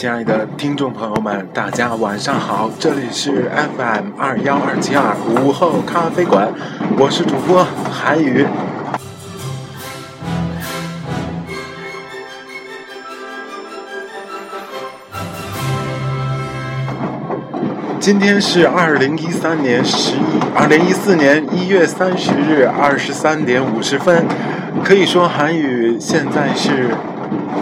亲爱的听众朋友们，大家晚上好，这里是 FM 二幺二七二午后咖啡馆，我是主播韩宇。今天是二零一三年十一，二零一四年一月三十日二十三点五十分，可以说韩语现在是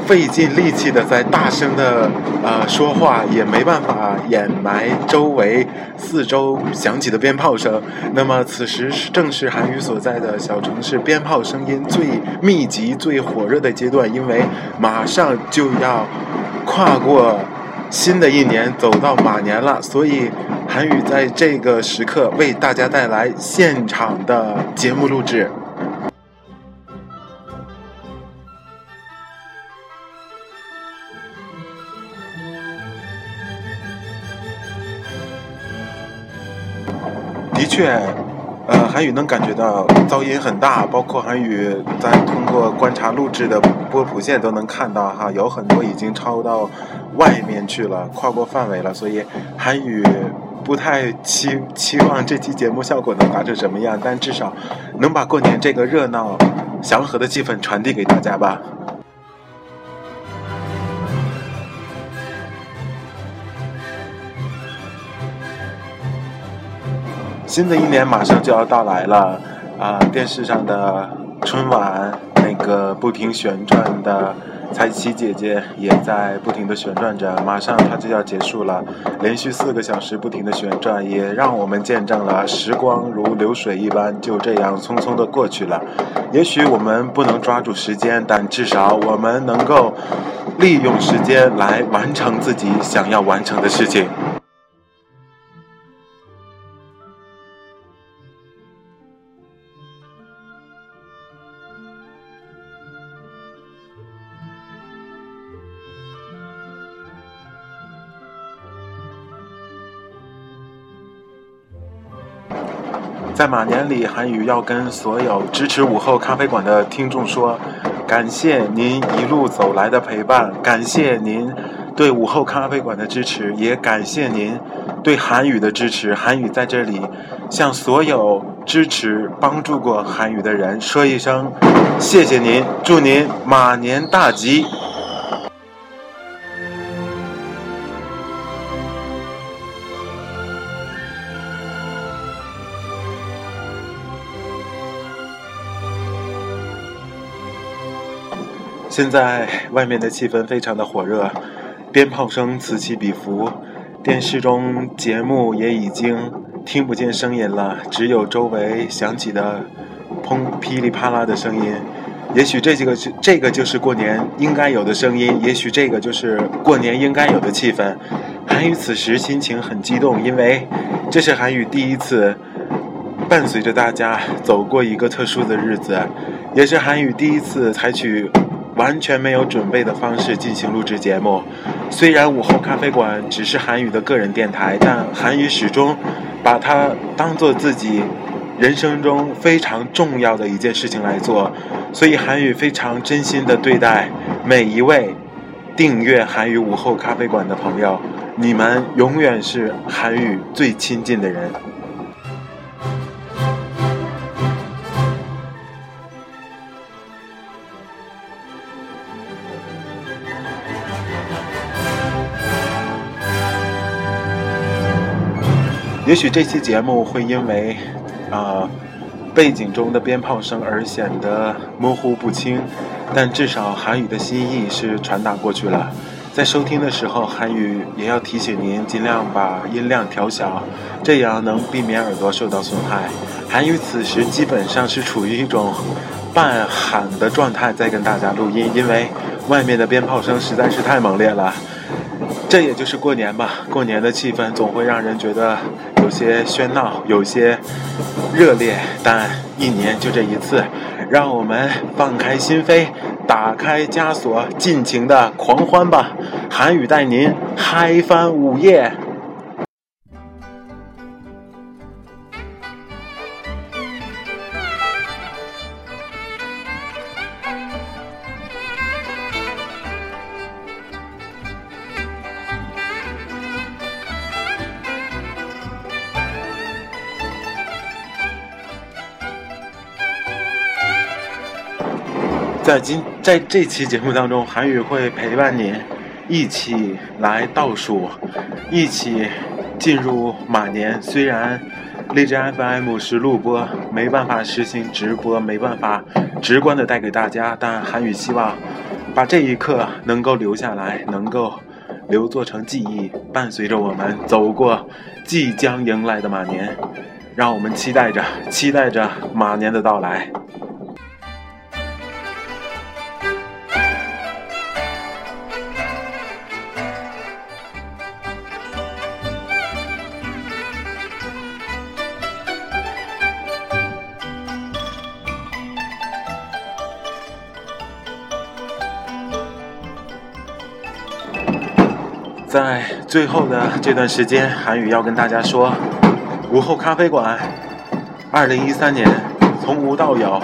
费尽力气的在大声的呃说话，也没办法掩埋周围四周响起的鞭炮声。那么此时正是韩语所在的小城市鞭炮声音最密集、最火热的阶段，因为马上就要跨过。新的一年走到马年了，所以韩宇在这个时刻为大家带来现场的节目录制。的确，呃，韩宇能感觉到噪音很大，包括韩宇在通过观察录制的波谱线都能看到哈，有很多已经超到。外面去了，跨过范围了，所以韩语不太期期望这期节目效果能达成什么样，但至少能把过年这个热闹、祥和的气氛传递给大家吧。新的一年马上就要到来了，啊，电视上的春晚那个不停旋转的。彩旗姐姐也在不停地旋转着，马上它就要结束了。连续四个小时不停地旋转，也让我们见证了时光如流水一般，就这样匆匆地过去了。也许我们不能抓住时间，但至少我们能够利用时间来完成自己想要完成的事情。在马年里，韩宇要跟所有支持午后咖啡馆的听众说：感谢您一路走来的陪伴，感谢您对午后咖啡馆的支持，也感谢您对韩语的支持。韩语在这里向所有支持、帮助过韩语的人说一声谢谢您，祝您马年大吉。现在外面的气氛非常的火热，鞭炮声此起彼伏，电视中节目也已经听不见声音了，只有周围响起的砰噼里啪啦的声音。也许这几个是这个就是过年应该有的声音，也许这个就是过年应该有的气氛。韩宇此时心情很激动，因为这是韩宇第一次伴随着大家走过一个特殊的日子，也是韩宇第一次采取。完全没有准备的方式进行录制节目。虽然午后咖啡馆只是韩语的个人电台，但韩语始终把它当做自己人生中非常重要的一件事情来做。所以韩语非常真心的对待每一位订阅韩语午后咖啡馆的朋友，你们永远是韩语最亲近的人。也许这期节目会因为，啊，背景中的鞭炮声而显得模糊不清，但至少韩语的心意是传达过去了。在收听的时候，韩语也要提醒您尽量把音量调小，这样能避免耳朵受到损害。韩语此时基本上是处于一种半喊的状态，在跟大家录音，因为外面的鞭炮声实在是太猛烈了。这也就是过年吧，过年的气氛总会让人觉得有些喧闹，有些热烈。但一年就这一次，让我们放开心扉，打开枷锁，尽情的狂欢吧！韩语带您嗨翻午夜。在今在这期节目当中，韩宇会陪伴你一起来倒数，一起进入马年。虽然荔枝 FM 是录播，没办法实行直播，没办法直观的带给大家，但韩宇希望把这一刻能够留下来，能够留作成记忆，伴随着我们走过即将迎来的马年。让我们期待着，期待着马年的到来。在最后的这段时间，韩语要跟大家说，午后咖啡馆，二零一三年从无到有，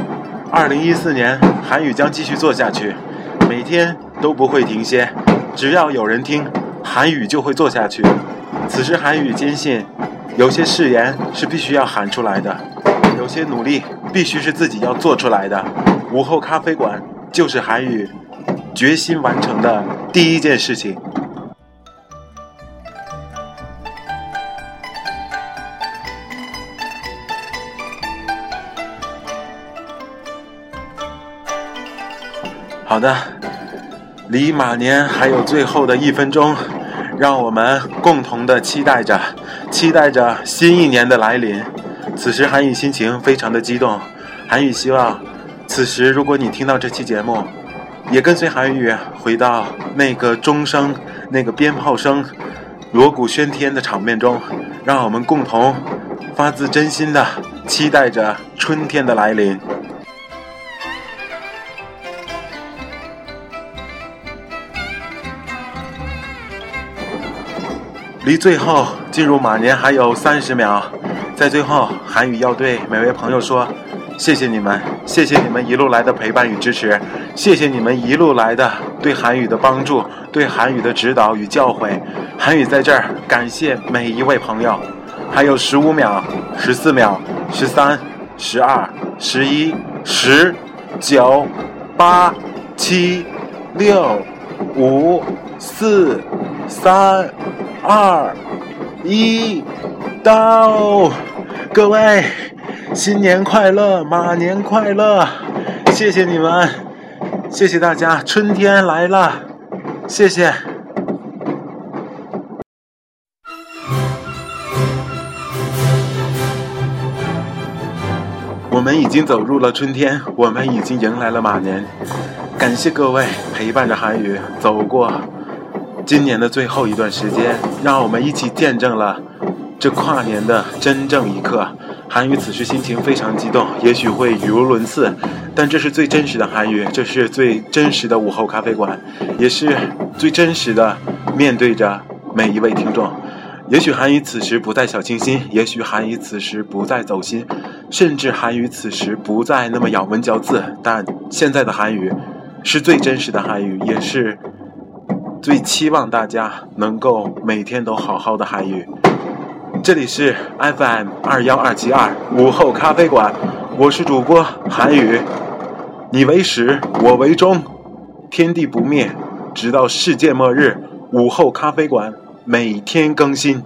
二零一四年韩语将继续做下去，每天都不会停歇，只要有人听，韩语就会做下去。此时韩语坚信，有些誓言是必须要喊出来的，有些努力必须是自己要做出来的。午后咖啡馆就是韩语决心完成的第一件事情。好的，离马年还有最后的一分钟，让我们共同的期待着，期待着新一年的来临。此时韩语心情非常的激动，韩语希望，此时如果你听到这期节目，也跟随韩语回到那个钟声、那个鞭炮声、锣鼓喧天的场面中，让我们共同发自真心的期待着春天的来临。离最后进入马年还有三十秒，在最后，韩语要对每位朋友说：谢谢你们，谢谢你们一路来的陪伴与支持，谢谢你们一路来的对韩语的帮助，对韩语的指导与教诲。韩语在这儿感谢每一位朋友。还有十五秒、十四秒、十三、十二、十一、十、九、八、七、六、五、四、三。二一到，各位新年快乐，马年快乐！谢谢你们，谢谢大家，春天来了，谢谢。我们已经走入了春天，我们已经迎来了马年。感谢各位陪伴着韩语走过。今年的最后一段时间，让我们一起见证了这跨年的真正一刻。韩语此时心情非常激动，也许会语无伦次，但这是最真实的韩语，这是最真实的午后咖啡馆，也是最真实的面对着每一位听众。也许韩语此时不再小清新，也许韩语此时不再走心，甚至韩语此时不再那么咬文嚼字，但现在的韩语是最真实的韩语，也是。最期望大家能够每天都好好的韩语。这里是 FM 二幺二七二午后咖啡馆，我是主播韩语。你为始，我为终，天地不灭，直到世界末日。午后咖啡馆每天更新。